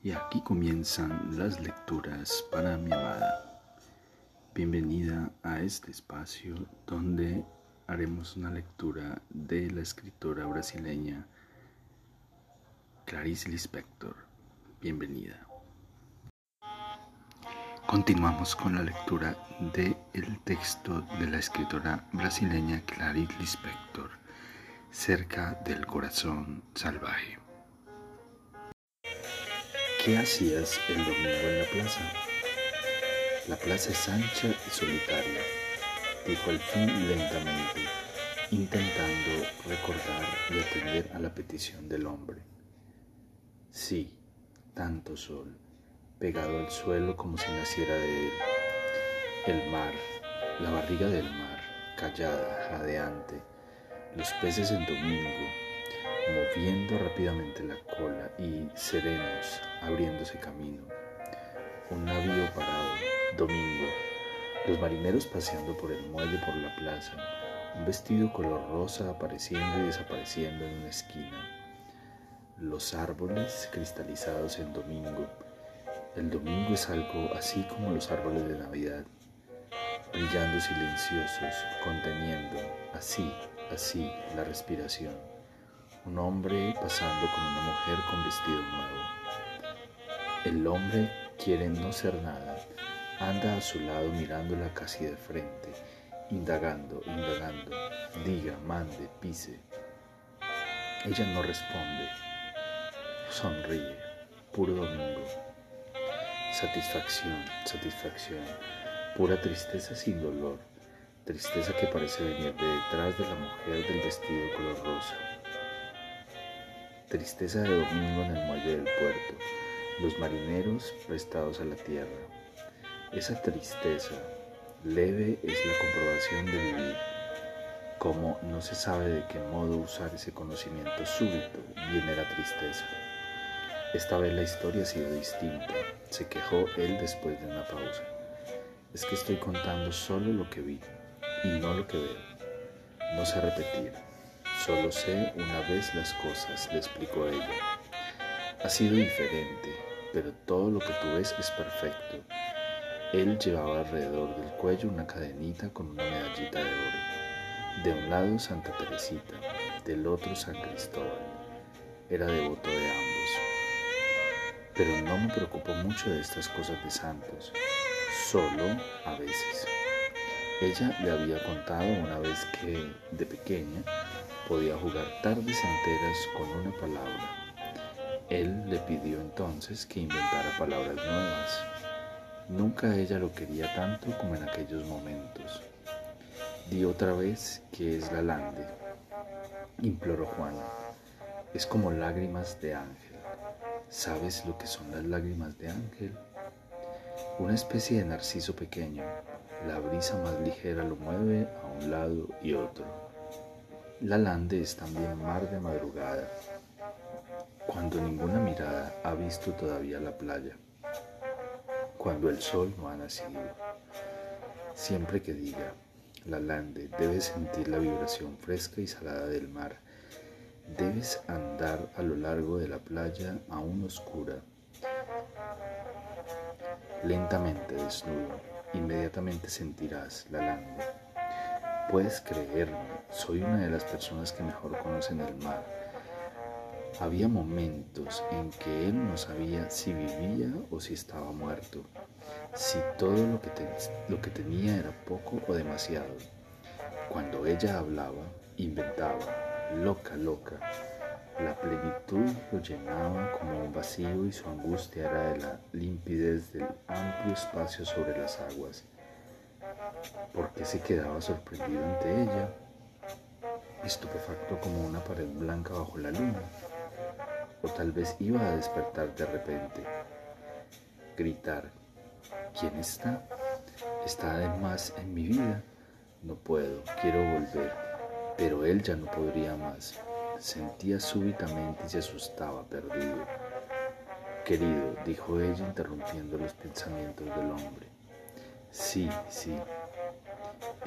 Y aquí comienzan las lecturas para mi amada. Bienvenida a este espacio donde haremos una lectura de la escritora brasileña Clarice Lispector. Bienvenida. Continuamos con la lectura del el texto de la escritora brasileña Clarice Lispector, Cerca del corazón salvaje. ¿Qué hacías el domingo en la plaza? La plaza es ancha y solitaria, dijo al fin lentamente, intentando recordar y atender a la petición del hombre. Sí, tanto sol, pegado al suelo como si naciera de él. El mar, la barriga del mar, callada, jadeante, los peces en domingo, moviendo rápidamente la cola y serenos, abriéndose camino. Un navío parado, domingo, los marineros paseando por el muelle por la plaza, un vestido color rosa apareciendo y desapareciendo en una esquina. Los árboles cristalizados en domingo. El domingo es algo así como los árboles de Navidad, brillando silenciosos, conteniendo, así, así, la respiración un hombre pasando con una mujer con vestido nuevo. El hombre quiere no ser nada, anda a su lado mirándola casi de frente, indagando, indagando, diga, mande, pise. Ella no responde, sonríe, puro domingo. Satisfacción, satisfacción, pura tristeza sin dolor, tristeza que parece venir de detrás de la mujer del vestido color rosa Tristeza de domingo en el muelle del puerto, los marineros prestados a la tierra. Esa tristeza leve es la comprobación de vivir. Como no se sabe de qué modo usar ese conocimiento súbito, viene la tristeza. Esta vez la historia ha sido distinta, se quejó él después de una pausa. Es que estoy contando solo lo que vi y no lo que veo. No sé repetir. Solo sé una vez las cosas, le explicó ella. Ha sido diferente, pero todo lo que tú ves es perfecto. Él llevaba alrededor del cuello una cadenita con una medallita de oro. De un lado Santa Teresita, del otro San Cristóbal. Era devoto de ambos. Pero no me preocupo mucho de estas cosas de santos, solo a veces. Ella le había contado una vez que, de pequeña, podía jugar tardes enteras con una palabra. Él le pidió entonces que inventara palabras nuevas. Nunca ella lo quería tanto como en aquellos momentos. Di otra vez que es la lande, imploró Juana. Es como lágrimas de ángel. ¿Sabes lo que son las lágrimas de ángel? Una especie de narciso pequeño. La brisa más ligera lo mueve a un lado y otro. La lande es también mar de madrugada, cuando ninguna mirada ha visto todavía la playa, cuando el sol no ha nacido. Siempre que diga, la lande, debes sentir la vibración fresca y salada del mar. Debes andar a lo largo de la playa aún oscura, lentamente desnudo. Inmediatamente sentirás la lande. Puedes creerme, soy una de las personas que mejor conocen el mar. Había momentos en que él no sabía si vivía o si estaba muerto, si todo lo que, lo que tenía era poco o demasiado. Cuando ella hablaba, inventaba, loca, loca. La plenitud lo llenaba como un vacío y su angustia era de la limpidez del amplio espacio sobre las aguas. ¿Por qué se quedaba sorprendido ante ella? estupefacto como una pared blanca bajo la luna, o tal vez iba a despertar de repente, gritar, ¿quién está? Está además en mi vida, no puedo, quiero volver, pero él ya no podría más, sentía súbitamente y se asustaba, perdido. Querido, dijo ella interrumpiendo los pensamientos del hombre. Sí, sí,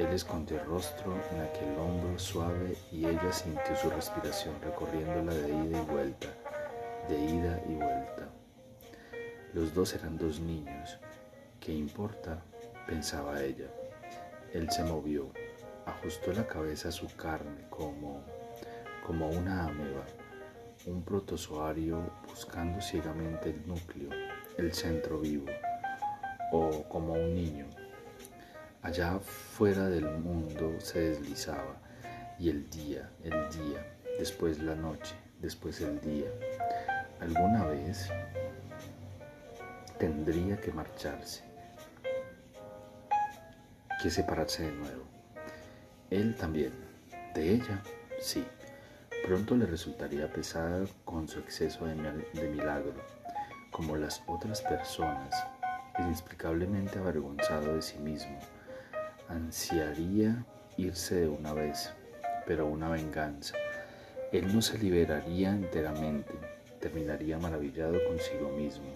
él escondió el rostro en aquel hombro suave y ella sintió su respiración recorriéndola de ida y vuelta, de ida y vuelta. Los dos eran dos niños. ¿Qué importa? pensaba ella. Él se movió, ajustó la cabeza a su carne como, como una ameba, un protozoario buscando ciegamente el núcleo, el centro vivo, o como un niño. Allá fuera del mundo se deslizaba, y el día, el día, después la noche, después el día. Alguna vez tendría que marcharse, que separarse de nuevo. Él también. De ella, sí. Pronto le resultaría pesada con su exceso de, de milagro, como las otras personas, inexplicablemente avergonzado de sí mismo. Ansiaría irse de una vez, pero una venganza. Él no se liberaría enteramente, terminaría maravillado consigo mismo,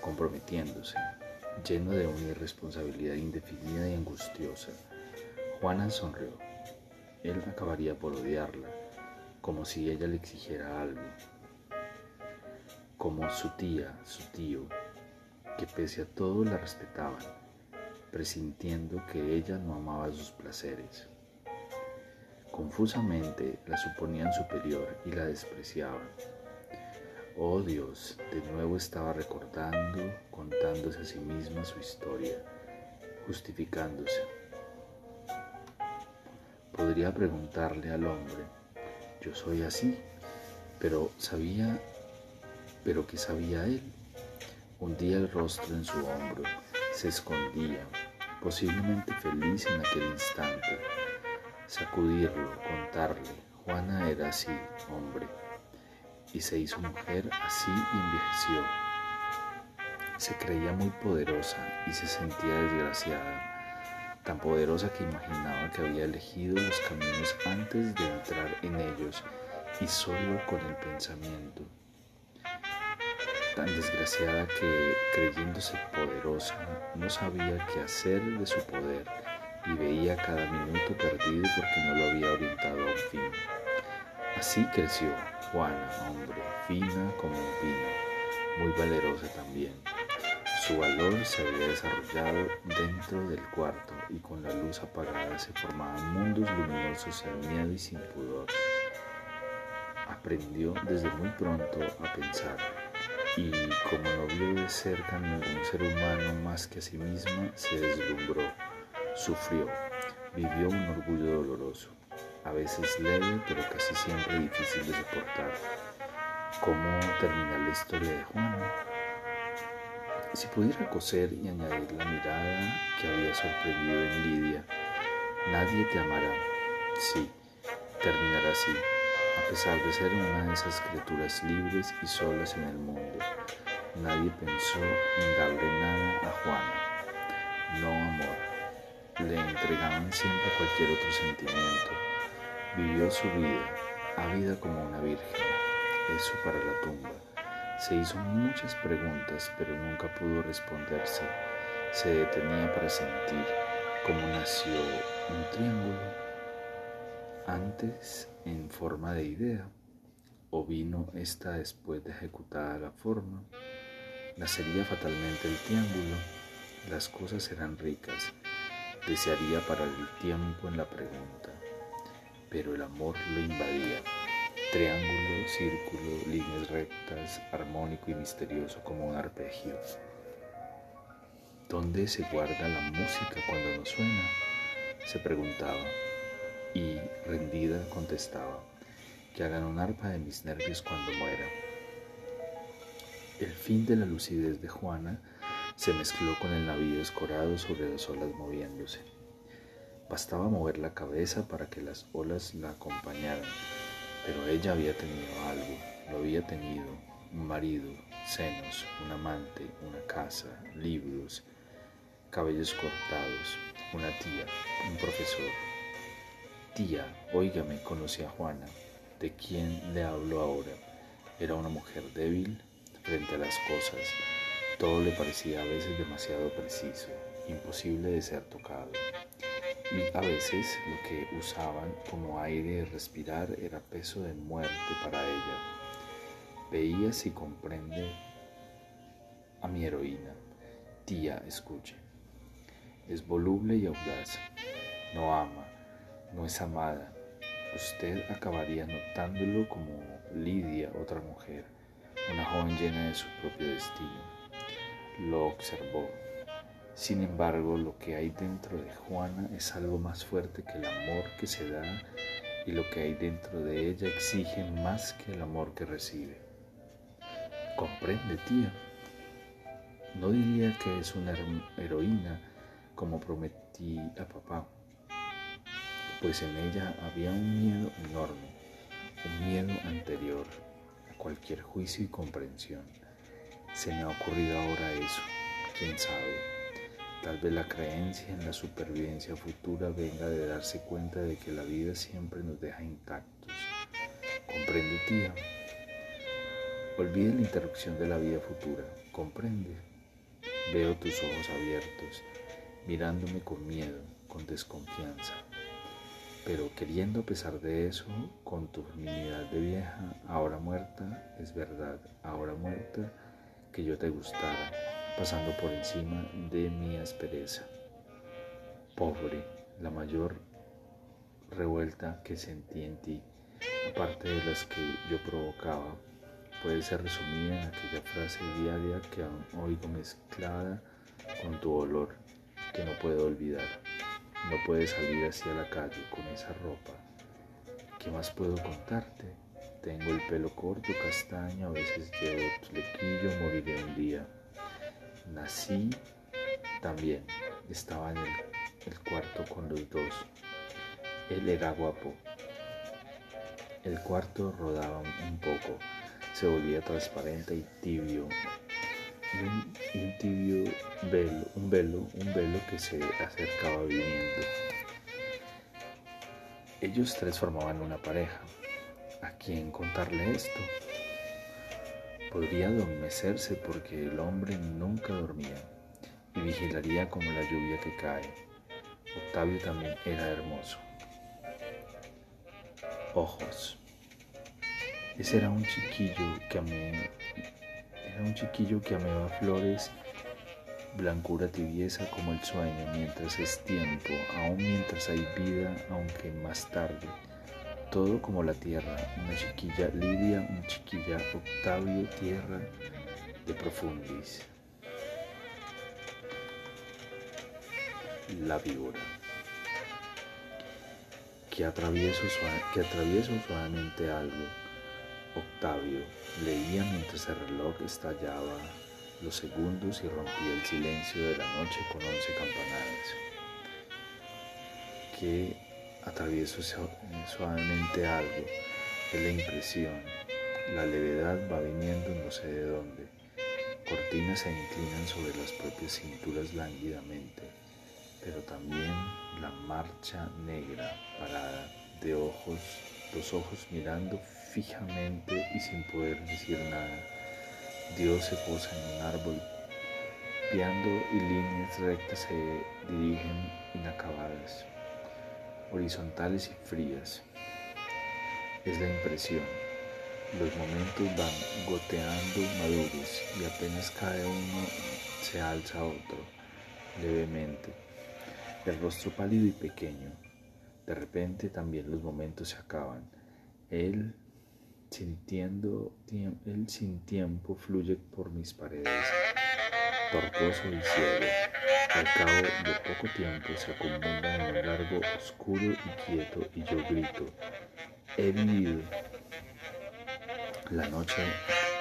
comprometiéndose, lleno de una irresponsabilidad indefinida y angustiosa. Juana sonrió. Él acabaría por odiarla, como si ella le exigiera algo, como su tía, su tío, que pese a todo la respetaban, presintiendo que ella no amaba sus placeres. Confusamente la suponían superior y la despreciaban. Oh Dios, de nuevo estaba recordando, contándose a sí misma su historia, justificándose. Podría preguntarle al hombre, yo soy así, pero sabía, pero ¿qué sabía él? Hundía el rostro en su hombro, se escondía, posiblemente feliz en aquel instante. Sacudirlo, contarle, Juana era así, hombre, y se hizo mujer así y envejeció. Se creía muy poderosa y se sentía desgraciada, tan poderosa que imaginaba que había elegido los caminos antes de entrar en ellos y solo con el pensamiento tan desgraciada que, creyéndose poderosa, no sabía qué hacer de su poder y veía cada minuto perdido porque no lo había orientado a un fin. Así creció Juana, hombre, fina como un pino, muy valerosa también. Su valor se había desarrollado dentro del cuarto y con la luz apagada se formaban mundos luminosos sin miedo y sin pudor. Aprendió desde muy pronto a pensar y como no vio de cerca ningún ser humano más que a sí misma, se deslumbró, sufrió, vivió un orgullo doloroso, a veces leve pero casi siempre difícil de soportar. ¿Cómo termina la historia de Juana? Si pudiera coser y añadir la mirada que había sorprendido en Lidia, nadie te amará. Sí, terminará así a pesar de ser una de esas criaturas libres y solas en el mundo. Nadie pensó en darle nada a Juana. No amor. Le entregaban siempre cualquier otro sentimiento. Vivió su vida, ávida como una virgen. Eso para la tumba. Se hizo muchas preguntas, pero nunca pudo responderse. Se detenía para sentir cómo nació un triángulo antes en forma de idea, o vino esta después de ejecutada la forma, nacería fatalmente el triángulo, las cosas serán ricas, desearía parar el tiempo en la pregunta, pero el amor lo invadía, triángulo, círculo, líneas rectas, armónico y misterioso como un arpegio. ¿Dónde se guarda la música cuando no suena? se preguntaba y, rendida, contestaba, que hagan un arpa de mis nervios cuando muera. El fin de la lucidez de Juana se mezcló con el navío escorado sobre las olas moviéndose. Bastaba mover la cabeza para que las olas la acompañaran, pero ella había tenido algo, lo había tenido, un marido, senos, un amante, una casa, libros, cabellos cortados, una tía, un profesor, Tía, óigame, conocí a Juana. ¿De quién le hablo ahora? Era una mujer débil frente a las cosas. Todo le parecía a veces demasiado preciso, imposible de ser tocado. Y a veces lo que usaban como aire de respirar era peso de muerte para ella. Veía si comprende a mi heroína. Tía, escuche. Es voluble y audaz. No ama, no es amada. Usted acabaría notándolo como Lidia, otra mujer, una joven llena de su propio destino. Lo observó. Sin embargo, lo que hay dentro de Juana es algo más fuerte que el amor que se da y lo que hay dentro de ella exige más que el amor que recibe. Comprende, tía. No diría que es una heroína como prometí a papá, pues en ella había un miedo enorme, un miedo anterior a cualquier juicio y comprensión. Se me ha ocurrido ahora eso, quién sabe. Tal vez la creencia en la supervivencia futura venga de darse cuenta de que la vida siempre nos deja intactos. ¿Comprende, tía? Olvide la interrupción de la vida futura. ¿Comprende? Veo tus ojos abiertos, mirándome con miedo, con desconfianza. Pero queriendo a pesar de eso, con tu feminidad de vieja, ahora muerta, es verdad, ahora muerta, que yo te gustara pasando por encima de mi aspereza. Pobre, la mayor revuelta que sentí en ti, aparte de las que yo provocaba, puede ser resumida en aquella frase diaria que aún oigo mezclada con tu olor, que no puedo olvidar. No puedes salir hacia la calle con esa ropa. ¿Qué más puedo contarte? Tengo el pelo corto, castaño, a veces llevo flequillo, moriré un día nací también. Estaba en el, cuarto con los dos. Él era guapo. El cuarto rodaba un poco, se volvía transparente y tibio. Y un, tibio velo, un velo, un velo que se acercaba viniendo. Ellos tres formaban una pareja. ¿A quién contarle esto? Podría adormecerse porque el hombre nunca dormía y vigilaría como la lluvia que cae. Octavio también era hermoso. Ojos. Ese era un chiquillo que amé, era un chiquillo que amaba flores, blancura tibieza como el sueño, mientras es tiempo, aún mientras hay vida, aunque más tarde todo como la tierra, una chiquilla Lidia, una chiquilla Octavio, tierra de profundis. La víbora. Que atravieso, que atravieso suavemente algo. Octavio leía mientras el reloj estallaba los segundos y rompía el silencio de la noche con once campanadas. Que Atravieso suavemente algo, es la impresión. La levedad va viniendo no sé de dónde. Cortinas se inclinan sobre las propias cinturas lánguidamente, pero también la marcha negra, parada, de ojos, dos ojos mirando fijamente y sin poder decir nada. Dios se posa en un árbol, piando y líneas rectas se dirigen inacabadas horizontales y frías. Es la impresión. Los momentos van goteando maduros y apenas cae uno se alza otro, levemente. El rostro pálido y pequeño. De repente también los momentos se acaban. Él sintiendo, él sin tiempo fluye por mis paredes, tortuoso y ciego. Al cabo de poco tiempo se acomodan en un largo, oscuro y quieto y yo grito, he vivido. La noche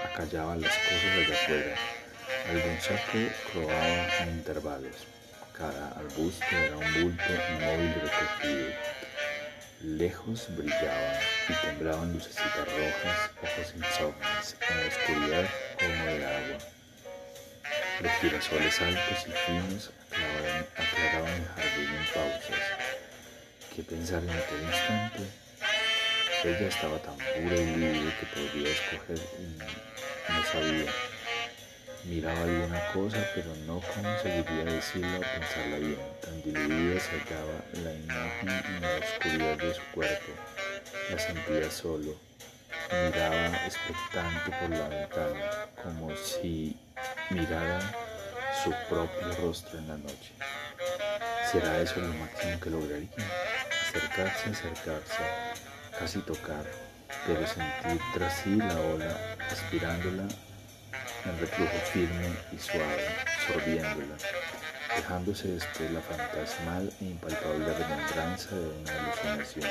acallaba las cosas allá afuera. Algún saco croaba en intervalos. Cada arbusto era un bulto inmóvil recogido. Lejos brillaban y temblaban lucecitas rojas, ojos insomnes, en la oscuridad como de agua. Los girasoles altos y finos aclaraban, el jardín en pausas. ¿Qué pensar en aquel instante? Ella estaba tan pura y libre que podría escoger y no sabía. Miraba alguna cosa, pero no conseguiría decirla o pensarla bien. Tan diluida se hallaba la imagen en la oscuridad de su cuerpo. La sentía solo. Miraba expectante por la ventana, como si mirara su propio rostro en la noche. ¿Será eso lo máximo que lograría? Acercarse, acercarse, casi tocar, pero sentir tras sí la ola, aspirándola en reflujo firme y suave, sorbiéndola, dejándose después la fantasmal e impalpable remembranza de una alucinación.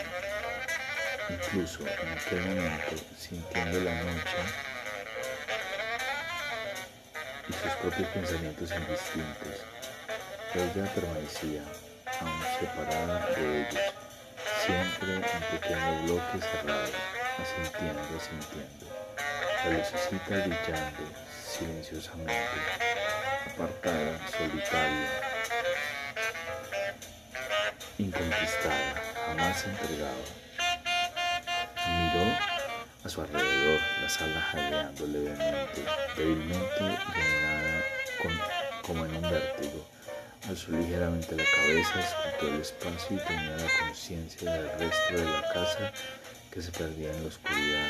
Incluso en aquel momento, sintiendo la noche y sus propios pensamientos indistintos, ella permanecía aún separada de ellos, siempre en pequeño bloque cerrado, asintiendo, asintiendo, la lucecita brillando silenciosamente, apartada, solitaria, inconquistada, jamás entregada. Miró a su alrededor, la sala jadeando levemente, débilmente como en un vértigo. Alzó ligeramente la cabeza, escultó el espacio y tenía la conciencia del resto de la casa que se perdía en la oscuridad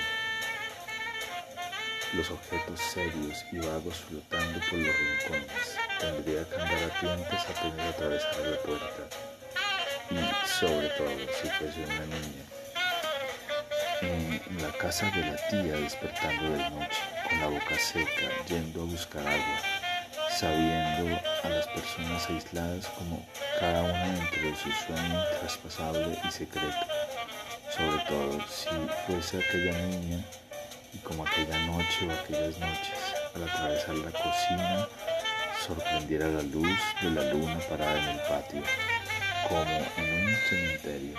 los objetos serios y vagos flotando por los rincones. Tendría que andar a tientas apenas atravesar la puerta. Y sobre todo, si fuese una niña. En la casa de la tía despertando de noche, con la boca seca, yendo a buscar agua, sabiendo a las personas aisladas como cada una dentro de su sueño intraspasable y secreto. Sobre todo si fuese aquella niña y como aquella noche o aquellas noches, al atravesar la cocina, sorprendiera la luz de la luna parada en el patio, como en un cementerio,